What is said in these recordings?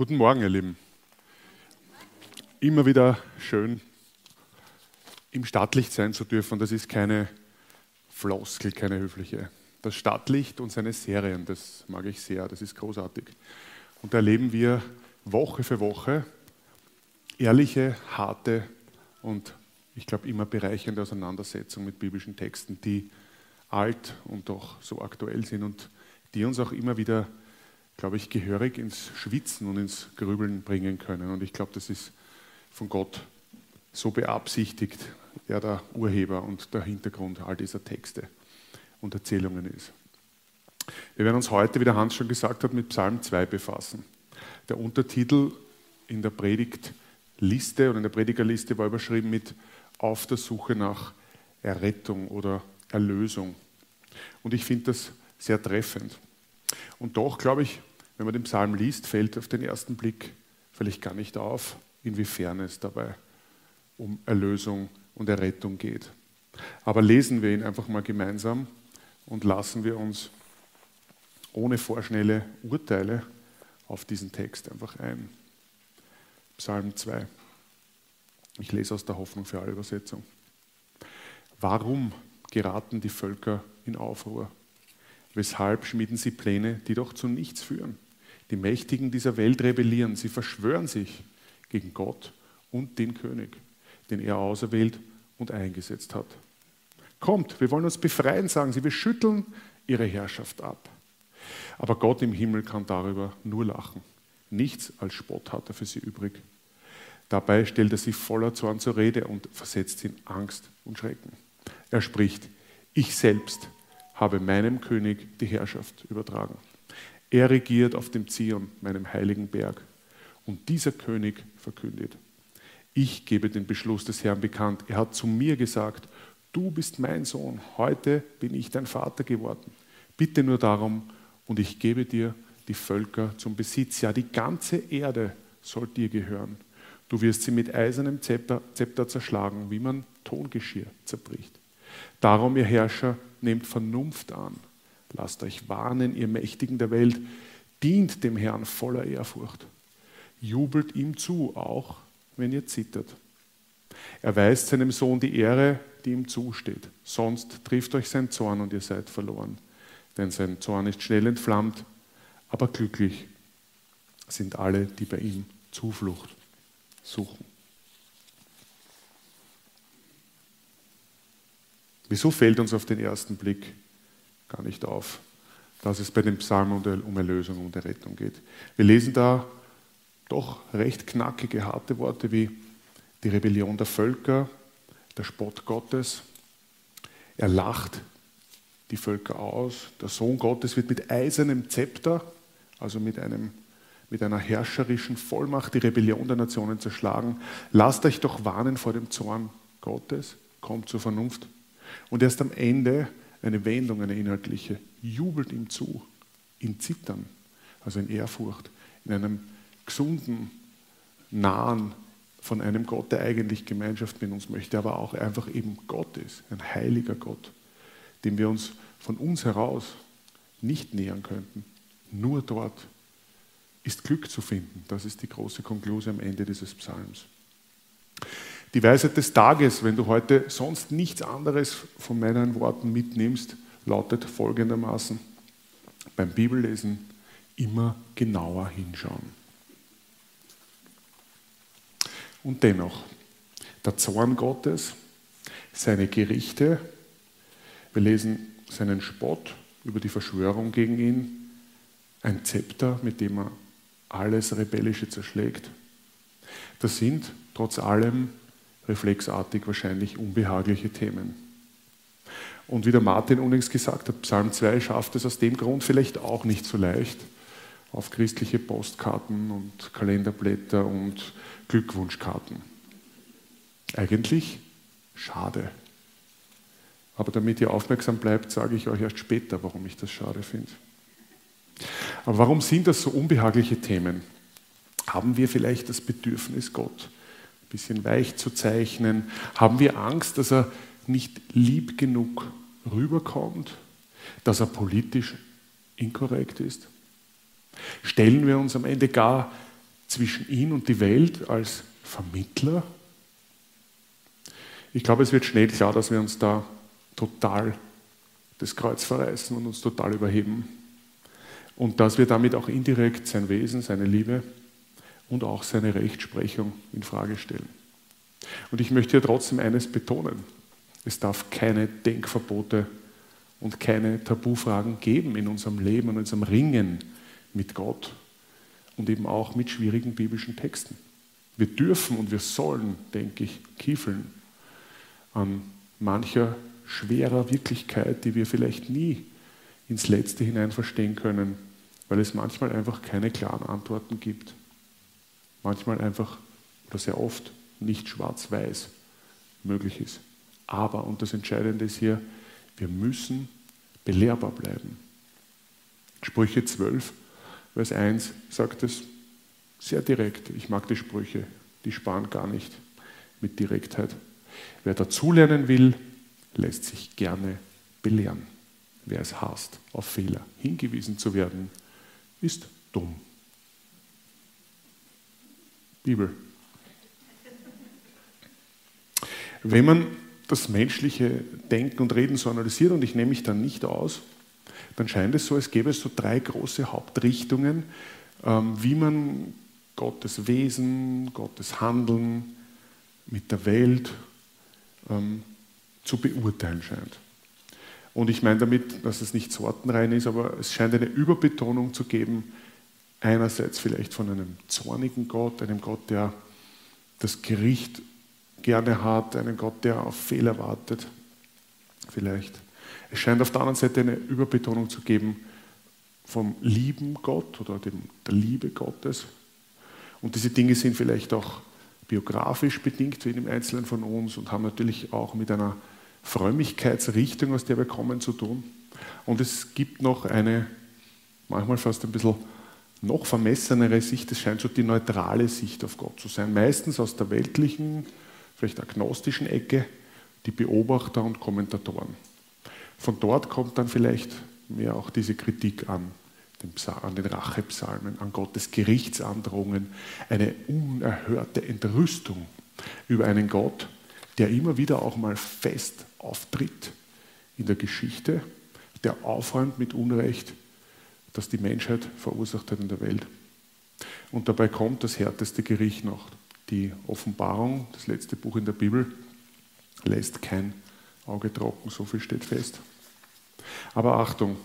Guten Morgen, ihr Lieben. Immer wieder schön, im Stadtlicht sein zu dürfen. Das ist keine Floskel, keine höfliche. Das Stadtlicht und seine Serien, das mag ich sehr, das ist großartig. Und da erleben wir Woche für Woche ehrliche, harte und ich glaube immer bereichernde Auseinandersetzungen mit biblischen Texten, die alt und doch so aktuell sind und die uns auch immer wieder glaube ich, gehörig ins Schwitzen und ins Grübeln bringen können. Und ich glaube, das ist von Gott so beabsichtigt, der der Urheber und der Hintergrund all dieser Texte und Erzählungen ist. Wir werden uns heute, wie der Hans schon gesagt hat, mit Psalm 2 befassen. Der Untertitel in der Predigtliste oder in der Predigerliste war überschrieben mit Auf der Suche nach Errettung oder Erlösung. Und ich finde das sehr treffend. Und doch, glaube ich, wenn man den Psalm liest, fällt auf den ersten Blick vielleicht gar nicht auf, inwiefern es dabei um Erlösung und Errettung geht. Aber lesen wir ihn einfach mal gemeinsam und lassen wir uns ohne vorschnelle Urteile auf diesen Text einfach ein. Psalm 2. Ich lese aus der Hoffnung für alle Übersetzung. Warum geraten die Völker in Aufruhr? Weshalb schmieden sie Pläne, die doch zu nichts führen? Die Mächtigen dieser Welt rebellieren, sie verschwören sich gegen Gott und den König, den er auserwählt und eingesetzt hat. Kommt, wir wollen uns befreien, sagen sie, wir schütteln ihre Herrschaft ab. Aber Gott im Himmel kann darüber nur lachen. Nichts als Spott hat er für sie übrig. Dabei stellt er sie voller Zorn zur Rede und versetzt sie in Angst und Schrecken. Er spricht, ich selbst habe meinem König die Herrschaft übertragen. Er regiert auf dem Zion, meinem heiligen Berg. Und dieser König verkündet, ich gebe den Beschluss des Herrn bekannt. Er hat zu mir gesagt, du bist mein Sohn, heute bin ich dein Vater geworden. Bitte nur darum und ich gebe dir die Völker zum Besitz. Ja, die ganze Erde soll dir gehören. Du wirst sie mit eisernem Zepter, Zepter zerschlagen, wie man Tongeschirr zerbricht. Darum, ihr Herrscher, nehmt Vernunft an Lasst euch warnen, ihr Mächtigen der Welt, dient dem Herrn voller Ehrfurcht. Jubelt ihm zu, auch wenn ihr zittert. Er weist seinem Sohn die Ehre, die ihm zusteht. Sonst trifft euch sein Zorn und ihr seid verloren. Denn sein Zorn ist schnell entflammt, aber glücklich sind alle, die bei ihm Zuflucht suchen. Wieso fällt uns auf den ersten Blick gar nicht auf, dass es bei dem Psalm um Erlösung und Errettung geht. Wir lesen da doch recht knackige, harte Worte wie die Rebellion der Völker, der Spott Gottes. Er lacht die Völker aus. Der Sohn Gottes wird mit eisernem Zepter, also mit, einem, mit einer herrscherischen Vollmacht, die Rebellion der Nationen zerschlagen. Lasst euch doch warnen vor dem Zorn Gottes, kommt zur Vernunft. Und erst am Ende eine Wendung, eine inhaltliche, jubelt ihm zu, in Zittern, also in Ehrfurcht, in einem gesunden, nahen von einem Gott, der eigentlich Gemeinschaft mit uns möchte, aber auch einfach eben Gott ist, ein heiliger Gott, dem wir uns von uns heraus nicht nähern könnten. Nur dort ist Glück zu finden. Das ist die große Konklusion am Ende dieses Psalms. Die Weisheit des Tages, wenn du heute sonst nichts anderes von meinen Worten mitnimmst, lautet folgendermaßen. Beim Bibellesen immer genauer hinschauen. Und dennoch, der Zorn Gottes, seine Gerichte, wir lesen seinen Spott über die Verschwörung gegen ihn, ein Zepter, mit dem er alles Rebellische zerschlägt. Das sind trotz allem reflexartig wahrscheinlich unbehagliche Themen. Und wie der Martin unlängst gesagt hat, Psalm 2 schafft es aus dem Grund vielleicht auch nicht so leicht, auf christliche Postkarten und Kalenderblätter und Glückwunschkarten. Eigentlich schade. Aber damit ihr aufmerksam bleibt, sage ich euch erst später, warum ich das schade finde. Aber warum sind das so unbehagliche Themen? Haben wir vielleicht das Bedürfnis, Gott bisschen weich zu zeichnen? Haben wir Angst, dass er nicht lieb genug rüberkommt, dass er politisch inkorrekt ist? Stellen wir uns am Ende gar zwischen ihn und die Welt als Vermittler. Ich glaube, es wird schnell klar, dass wir uns da total das Kreuz verreißen und uns total überheben. Und dass wir damit auch indirekt sein Wesen, seine Liebe und auch seine Rechtsprechung in Frage stellen. Und ich möchte hier trotzdem eines betonen. Es darf keine Denkverbote und keine Tabufragen geben in unserem Leben und in unserem Ringen mit Gott und eben auch mit schwierigen biblischen Texten. Wir dürfen und wir sollen, denke ich, kiefeln an mancher schwerer Wirklichkeit, die wir vielleicht nie ins Letzte hinein verstehen können, weil es manchmal einfach keine klaren Antworten gibt. Manchmal einfach oder sehr oft nicht schwarz-weiß möglich ist. Aber, und das Entscheidende ist hier, wir müssen belehrbar bleiben. Sprüche 12, Vers 1 sagt es sehr direkt. Ich mag die Sprüche, die sparen gar nicht mit Direktheit. Wer dazulernen will, lässt sich gerne belehren. Wer es hasst, auf Fehler hingewiesen zu werden, ist dumm. Bibel. Wenn man das menschliche Denken und Reden so analysiert, und ich nehme mich dann nicht aus, dann scheint es so, als gäbe es so drei große Hauptrichtungen, ähm, wie man Gottes Wesen, Gottes Handeln mit der Welt ähm, zu beurteilen scheint. Und ich meine damit, dass es nicht sortenrein ist, aber es scheint eine Überbetonung zu geben, einerseits vielleicht von einem zornigen Gott, einem Gott, der das Gericht gerne hat, einen Gott, der auf Fehler wartet, vielleicht. Es scheint auf der anderen Seite eine Überbetonung zu geben vom lieben Gott oder dem, der Liebe Gottes. Und diese Dinge sind vielleicht auch biografisch bedingt wie in dem Einzelnen von uns und haben natürlich auch mit einer Frömmigkeitsrichtung, aus der wir kommen, zu tun. Und es gibt noch eine, manchmal fast ein bisschen noch vermessenere Sicht, es scheint so die neutrale Sicht auf Gott zu sein. Meistens aus der weltlichen, vielleicht agnostischen Ecke, die Beobachter und Kommentatoren. Von dort kommt dann vielleicht mehr auch diese Kritik an, an den Rachepsalmen, an Gottes Gerichtsandrohungen, eine unerhörte Entrüstung über einen Gott, der immer wieder auch mal fest auftritt in der Geschichte, der aufräumt mit Unrecht, das die Menschheit verursacht hat in der Welt. Und dabei kommt das härteste Gericht noch. Die Offenbarung, das letzte Buch in der Bibel, lässt kein Auge trocken, so viel steht fest. Aber Achtung,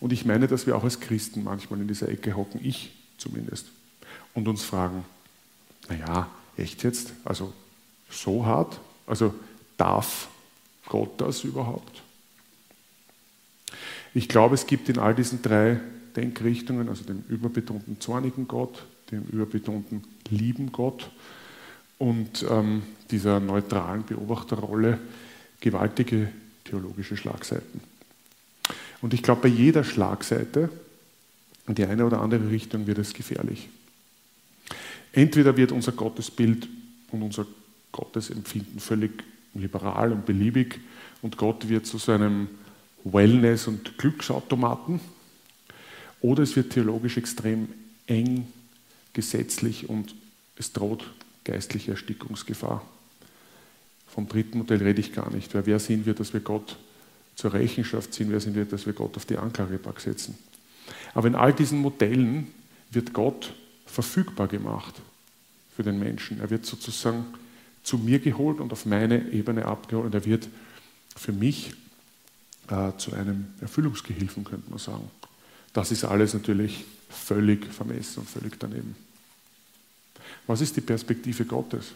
und ich meine, dass wir auch als Christen manchmal in dieser Ecke hocken, ich zumindest, und uns fragen, naja, echt jetzt? Also so hart? Also darf Gott das überhaupt? Ich glaube, es gibt in all diesen drei Denkrichtungen, also dem überbetonten zornigen Gott, dem überbetonten lieben Gott und ähm, dieser neutralen Beobachterrolle, gewaltige theologische Schlagseiten. Und ich glaube, bei jeder Schlagseite, in die eine oder andere Richtung, wird es gefährlich. Entweder wird unser Gottesbild und unser Gottesempfinden völlig liberal und beliebig und Gott wird zu seinem Wellness- und Glücksautomaten, oder es wird theologisch extrem eng, gesetzlich und es droht geistliche Erstickungsgefahr. Vom dritten Modell rede ich gar nicht, weil wer sind wir, dass wir Gott zur Rechenschaft ziehen, wer sind wir, dass wir Gott auf die Anklagebank setzen. Aber in all diesen Modellen wird Gott verfügbar gemacht für den Menschen. Er wird sozusagen zu mir geholt und auf meine Ebene abgeholt und er wird für mich äh, zu einem Erfüllungsgehilfen, könnte man sagen. Das ist alles natürlich völlig vermessen und völlig daneben. Was ist die Perspektive Gottes?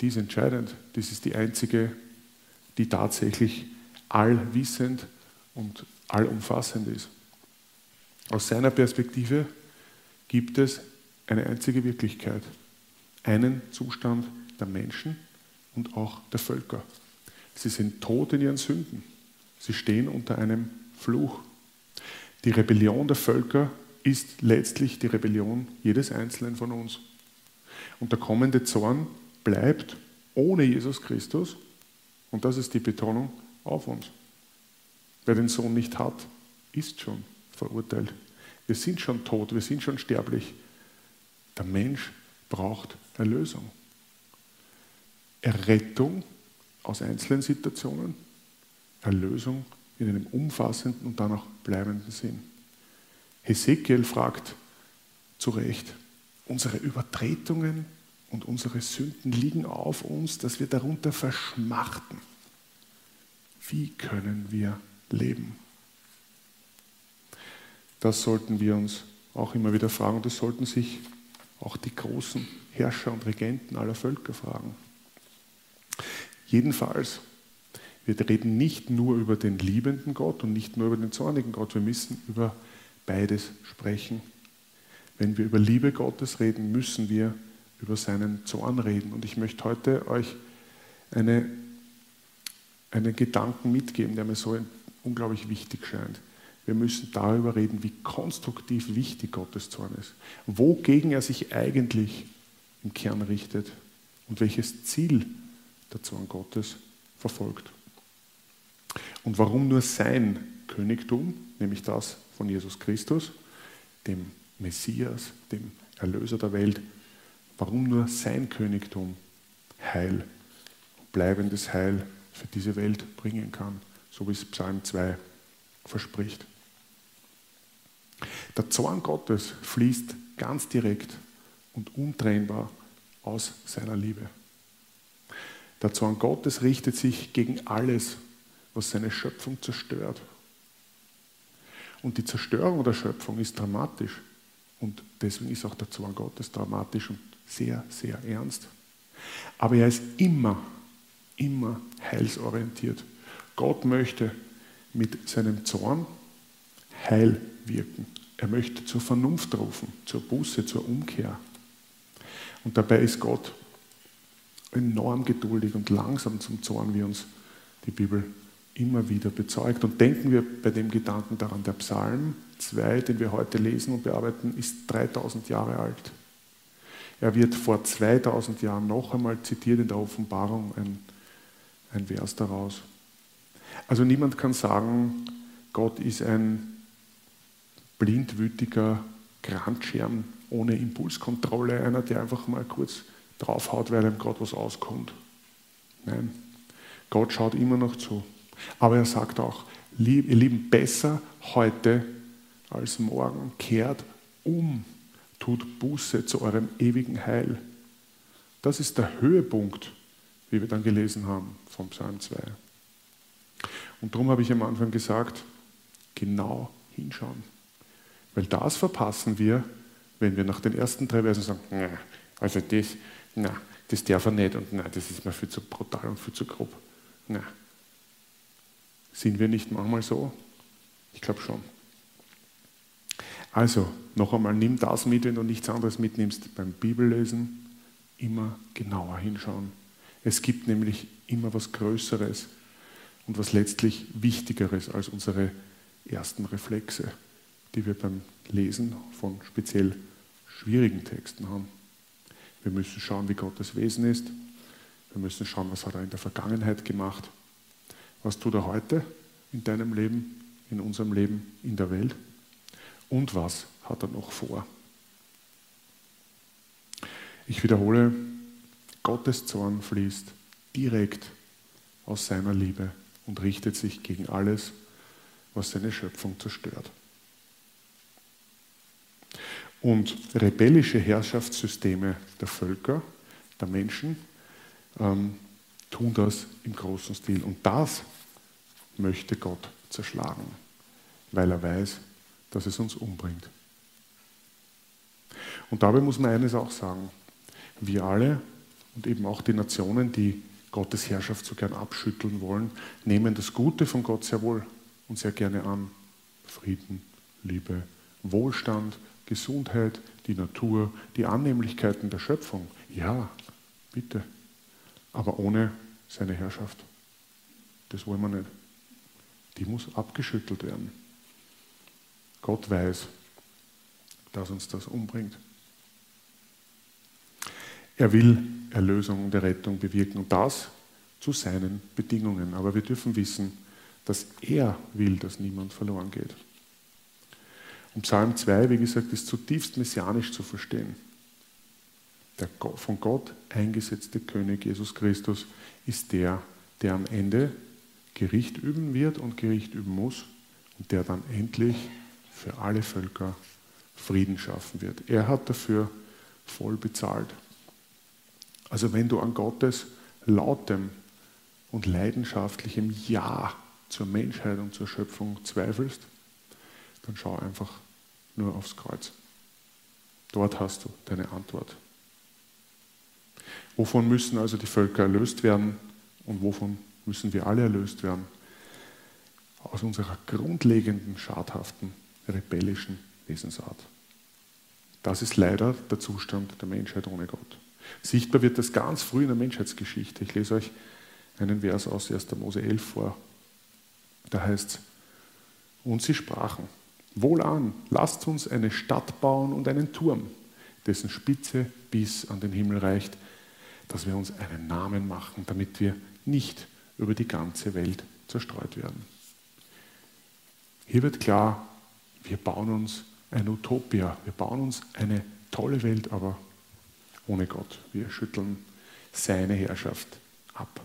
Die ist entscheidend. Das ist die einzige, die tatsächlich allwissend und allumfassend ist. Aus seiner Perspektive gibt es eine einzige Wirklichkeit, einen Zustand der Menschen und auch der Völker. Sie sind tot in ihren Sünden. Sie stehen unter einem Fluch. Die Rebellion der Völker ist letztlich die Rebellion jedes Einzelnen von uns. Und der kommende Zorn bleibt ohne Jesus Christus, und das ist die Betonung, auf uns. Wer den Sohn nicht hat, ist schon verurteilt. Wir sind schon tot, wir sind schon sterblich. Der Mensch braucht Erlösung. Errettung aus einzelnen Situationen, Erlösung in einem umfassenden und dann auch bleibenden Sinn. Hesekiel fragt zu Recht, unsere Übertretungen und unsere Sünden liegen auf uns, dass wir darunter verschmachten. Wie können wir leben? Das sollten wir uns auch immer wieder fragen das sollten sich auch die großen Herrscher und Regenten aller Völker fragen. Jedenfalls, wir reden nicht nur über den liebenden Gott und nicht nur über den zornigen Gott, wir müssen über beides sprechen. Wenn wir über Liebe Gottes reden, müssen wir über seinen Zorn reden. Und ich möchte heute euch eine, einen Gedanken mitgeben, der mir so unglaublich wichtig scheint. Wir müssen darüber reden, wie konstruktiv wichtig Gottes Zorn ist, wogegen er sich eigentlich im Kern richtet und welches Ziel der Zorn Gottes verfolgt. Und warum nur sein Königtum, nämlich das von Jesus Christus, dem Messias, dem Erlöser der Welt, warum nur sein Königtum Heil, bleibendes Heil für diese Welt bringen kann, so wie es Psalm 2 verspricht. Der Zorn Gottes fließt ganz direkt und untrennbar aus seiner Liebe. Der Zorn Gottes richtet sich gegen alles, was seine Schöpfung zerstört. Und die Zerstörung der Schöpfung ist dramatisch. Und deswegen ist auch der Zorn Gottes dramatisch und sehr, sehr ernst. Aber er ist immer, immer heilsorientiert. Gott möchte mit seinem Zorn Heil wirken. Er möchte zur Vernunft rufen, zur Buße, zur Umkehr. Und dabei ist Gott enorm geduldig und langsam zum Zorn, wie uns die Bibel immer wieder bezeugt. Und denken wir bei dem Gedanken daran, der Psalm 2, den wir heute lesen und bearbeiten, ist 3000 Jahre alt. Er wird vor 2000 Jahren noch einmal zitiert in der Offenbarung, ein, ein Vers daraus. Also niemand kann sagen, Gott ist ein blindwütiger Grandschirm ohne Impulskontrolle, einer, der einfach mal kurz draufhaut, weil ihm gerade was auskommt. Nein, Gott schaut immer noch zu. Aber er sagt auch, ihr Lieben, besser heute als morgen. Kehrt um, tut Buße zu eurem ewigen Heil. Das ist der Höhepunkt, wie wir dann gelesen haben vom Psalm 2. Und darum habe ich am Anfang gesagt, genau hinschauen. Weil das verpassen wir, wenn wir nach den ersten drei Versen sagen, also das, na, das darf er nicht und nein, das ist mir viel zu brutal und viel zu grob. Na. Sind wir nicht manchmal so? Ich glaube schon. Also, noch einmal, nimm das mit, wenn du nichts anderes mitnimmst. Beim Bibellesen immer genauer hinschauen. Es gibt nämlich immer was Größeres und was letztlich Wichtigeres als unsere ersten Reflexe die wir beim Lesen von speziell schwierigen Texten haben. Wir müssen schauen, wie Gottes Wesen ist. Wir müssen schauen, was hat er in der Vergangenheit gemacht. Was tut er heute in deinem Leben, in unserem Leben, in der Welt? Und was hat er noch vor? Ich wiederhole, Gottes Zorn fließt direkt aus seiner Liebe und richtet sich gegen alles, was seine Schöpfung zerstört. Und rebellische Herrschaftssysteme der Völker, der Menschen, ähm, tun das im großen Stil. Und das möchte Gott zerschlagen, weil er weiß, dass es uns umbringt. Und dabei muss man eines auch sagen. Wir alle und eben auch die Nationen, die Gottes Herrschaft so gern abschütteln wollen, nehmen das Gute von Gott sehr wohl und sehr gerne an. Frieden, Liebe, Wohlstand, Gesundheit, die Natur, die Annehmlichkeiten der Schöpfung. Ja, bitte. Aber ohne seine Herrschaft. Das wollen wir nicht. Die muss abgeschüttelt werden. Gott weiß, dass uns das umbringt. Er will Erlösung und Errettung bewirken und das zu seinen Bedingungen. Aber wir dürfen wissen, dass er will, dass niemand verloren geht. Und Psalm 2, wie gesagt, ist zutiefst messianisch zu verstehen. Der von Gott eingesetzte König Jesus Christus ist der, der am Ende Gericht üben wird und Gericht üben muss und der dann endlich für alle Völker Frieden schaffen wird. Er hat dafür voll bezahlt. Also wenn du an Gottes lautem und leidenschaftlichem Ja zur Menschheit und zur Schöpfung zweifelst, dann schau einfach nur aufs Kreuz. Dort hast du deine Antwort. Wovon müssen also die Völker erlöst werden und wovon müssen wir alle erlöst werden? Aus unserer grundlegenden, schadhaften, rebellischen Wesensart. Das ist leider der Zustand der Menschheit ohne Gott. Sichtbar wird das ganz früh in der Menschheitsgeschichte. Ich lese euch einen Vers aus 1. Mose 11 vor. Da heißt es, und sie sprachen, wohlan, lasst uns eine Stadt bauen und einen Turm, dessen Spitze bis an den Himmel reicht, dass wir uns einen Namen machen, damit wir nicht über die ganze Welt zerstreut werden. Hier wird klar, wir bauen uns eine Utopia, wir bauen uns eine tolle Welt, aber ohne Gott. Wir schütteln seine Herrschaft ab.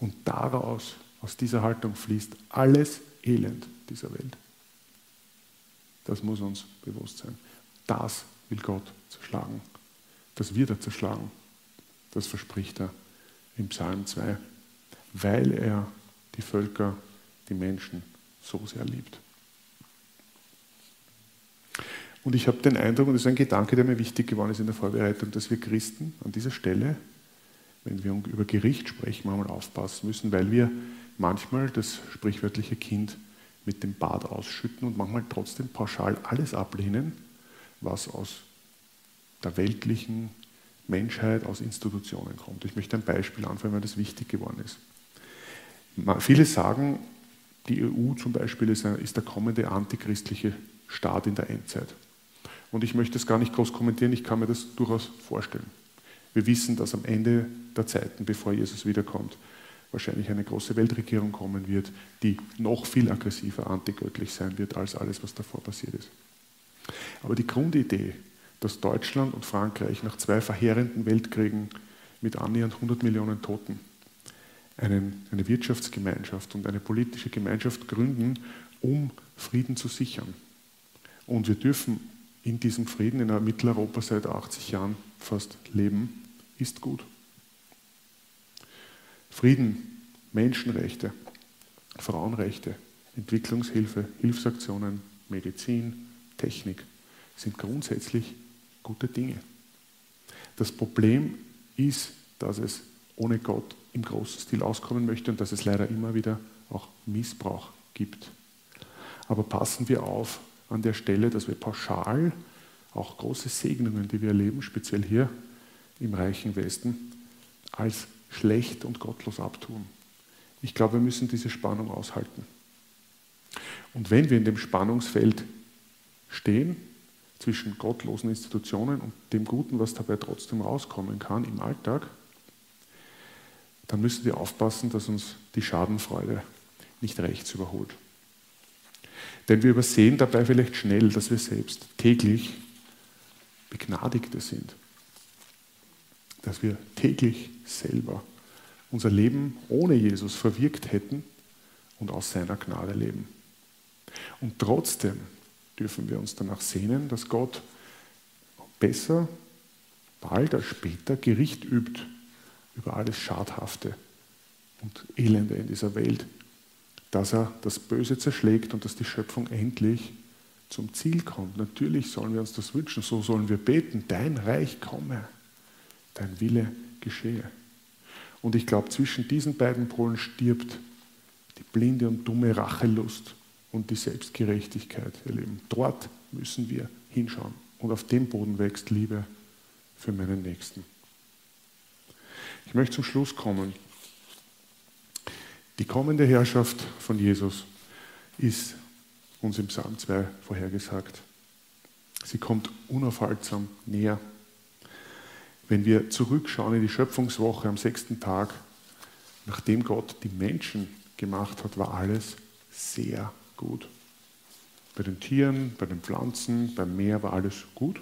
Und daraus, aus dieser Haltung fließt alles Elend dieser Welt. Das muss uns bewusst sein. Das will Gott zerschlagen. Das wird er zerschlagen. Das verspricht er im Psalm 2, weil er die Völker, die Menschen so sehr liebt. Und ich habe den Eindruck, und das ist ein Gedanke, der mir wichtig geworden ist in der Vorbereitung, dass wir Christen an dieser Stelle, wenn wir über Gericht sprechen, manchmal aufpassen müssen, weil wir manchmal das sprichwörtliche Kind mit dem Bad ausschütten und manchmal trotzdem pauschal alles ablehnen, was aus der weltlichen Menschheit, aus Institutionen kommt. Ich möchte ein Beispiel anführen, weil das wichtig geworden ist. Viele sagen, die EU zum Beispiel ist, der kommende antichristliche Staat in der Endzeit. Und ich möchte es gar nicht groß kommentieren, ich kann mir das durchaus vorstellen. Wir wissen, dass am Ende der Zeiten, bevor Jesus wiederkommt, wahrscheinlich eine große Weltregierung kommen wird, die noch viel aggressiver antigöttlich sein wird als alles, was davor passiert ist. Aber die Grundidee, dass Deutschland und Frankreich nach zwei verheerenden Weltkriegen mit annähernd 100 Millionen Toten einen, eine Wirtschaftsgemeinschaft und eine politische Gemeinschaft gründen, um Frieden zu sichern. Und wir dürfen in diesem Frieden in Mitteleuropa seit 80 Jahren fast leben, ist gut. Frieden, Menschenrechte, Frauenrechte, Entwicklungshilfe, Hilfsaktionen, Medizin, Technik sind grundsätzlich gute Dinge. Das Problem ist, dass es ohne Gott im großen Stil auskommen möchte und dass es leider immer wieder auch Missbrauch gibt. Aber passen wir auf, an der Stelle, dass wir pauschal auch große Segnungen, die wir erleben, speziell hier im reichen Westen, als schlecht und gottlos abtun. Ich glaube, wir müssen diese Spannung aushalten. Und wenn wir in dem Spannungsfeld stehen, zwischen gottlosen Institutionen und dem Guten, was dabei trotzdem rauskommen kann im Alltag, dann müssen wir aufpassen, dass uns die Schadenfreude nicht rechts überholt. Denn wir übersehen dabei vielleicht schnell, dass wir selbst täglich Begnadigte sind. Dass wir täglich selber unser Leben ohne Jesus verwirkt hätten und aus seiner Gnade leben. Und trotzdem dürfen wir uns danach sehnen, dass Gott besser, bald als später Gericht übt über alles Schadhafte und Elende in dieser Welt dass er das Böse zerschlägt und dass die Schöpfung endlich zum Ziel kommt. Natürlich sollen wir uns das wünschen, so sollen wir beten, dein Reich komme, dein Wille geschehe. Und ich glaube, zwischen diesen beiden Polen stirbt die blinde und dumme Rachelust und die Selbstgerechtigkeit, ihr Leben. Dort müssen wir hinschauen. Und auf dem Boden wächst Liebe für meinen Nächsten. Ich möchte zum Schluss kommen. Die kommende Herrschaft von Jesus ist uns im Psalm 2 vorhergesagt. Sie kommt unaufhaltsam näher. Wenn wir zurückschauen in die Schöpfungswoche am sechsten Tag, nachdem Gott die Menschen gemacht hat, war alles sehr gut. Bei den Tieren, bei den Pflanzen, beim Meer war alles gut.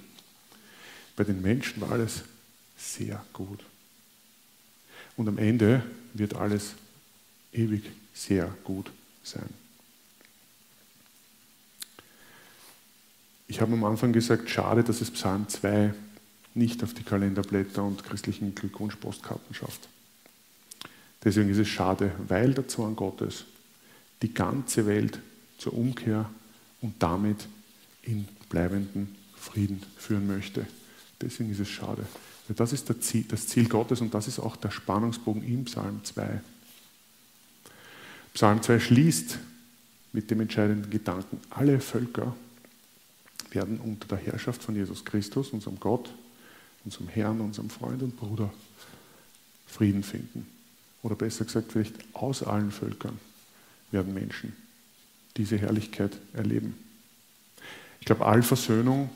Bei den Menschen war alles sehr gut. Und am Ende wird alles ewig sehr gut sein. Ich habe am Anfang gesagt, schade, dass es Psalm 2 nicht auf die Kalenderblätter und christlichen Glückwunschpostkarten schafft. Deswegen ist es schade, weil der Zorn Gottes die ganze Welt zur Umkehr und damit in bleibenden Frieden führen möchte. Deswegen ist es schade. Das ist das Ziel Gottes und das ist auch der Spannungsbogen im Psalm 2. Psalm 2 schließt mit dem entscheidenden Gedanken, alle Völker werden unter der Herrschaft von Jesus Christus, unserem Gott, unserem Herrn, unserem Freund und Bruder, Frieden finden. Oder besser gesagt, vielleicht aus allen Völkern werden Menschen diese Herrlichkeit erleben. Ich glaube, Allversöhnung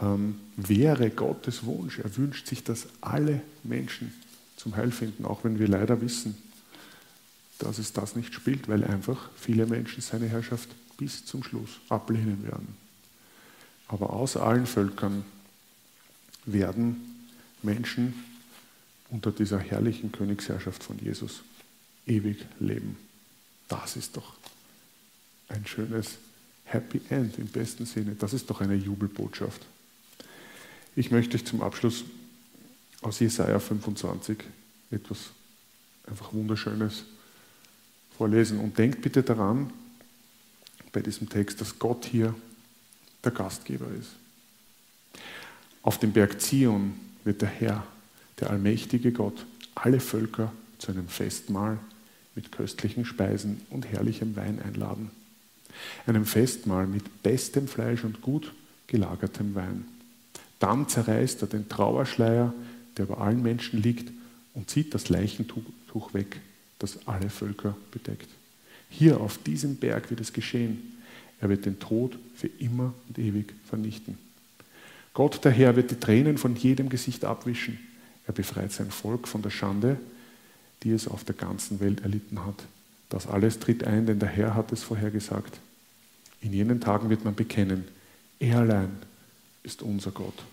ähm, wäre Gottes Wunsch. Er wünscht sich, dass alle Menschen zum Heil finden, auch wenn wir leider wissen, dass es das nicht spielt, weil einfach viele Menschen seine Herrschaft bis zum Schluss ablehnen werden. Aber aus allen Völkern werden Menschen unter dieser herrlichen Königsherrschaft von Jesus ewig leben. Das ist doch ein schönes Happy End im besten Sinne. Das ist doch eine Jubelbotschaft. Ich möchte euch zum Abschluss aus Jesaja 25 etwas einfach Wunderschönes vorlesen. Und denkt bitte daran, bei diesem Text, dass Gott hier der Gastgeber ist. Auf dem Berg Zion wird der Herr, der allmächtige Gott, alle Völker zu einem Festmahl mit köstlichen Speisen und herrlichem Wein einladen. Einem Festmahl mit bestem Fleisch und gut gelagertem Wein. Dann zerreißt er den Trauerschleier, der über allen Menschen liegt, und zieht das Leichentuch weg, das alle Völker bedeckt. Hier auf diesem Berg wird es geschehen. Er wird den Tod für immer und ewig vernichten. Gott der Herr wird die Tränen von jedem Gesicht abwischen. Er befreit sein Volk von der Schande, die es auf der ganzen Welt erlitten hat. Das alles tritt ein, denn der Herr hat es vorhergesagt. In jenen Tagen wird man bekennen, er allein ist unser Gott.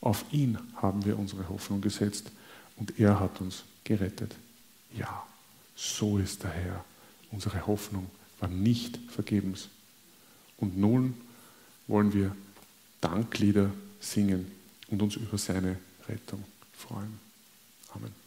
Auf ihn haben wir unsere Hoffnung gesetzt und er hat uns gerettet. Ja, so ist der Herr. Unsere Hoffnung war nicht vergebens. Und nun wollen wir Danklieder singen und uns über seine Rettung freuen. Amen.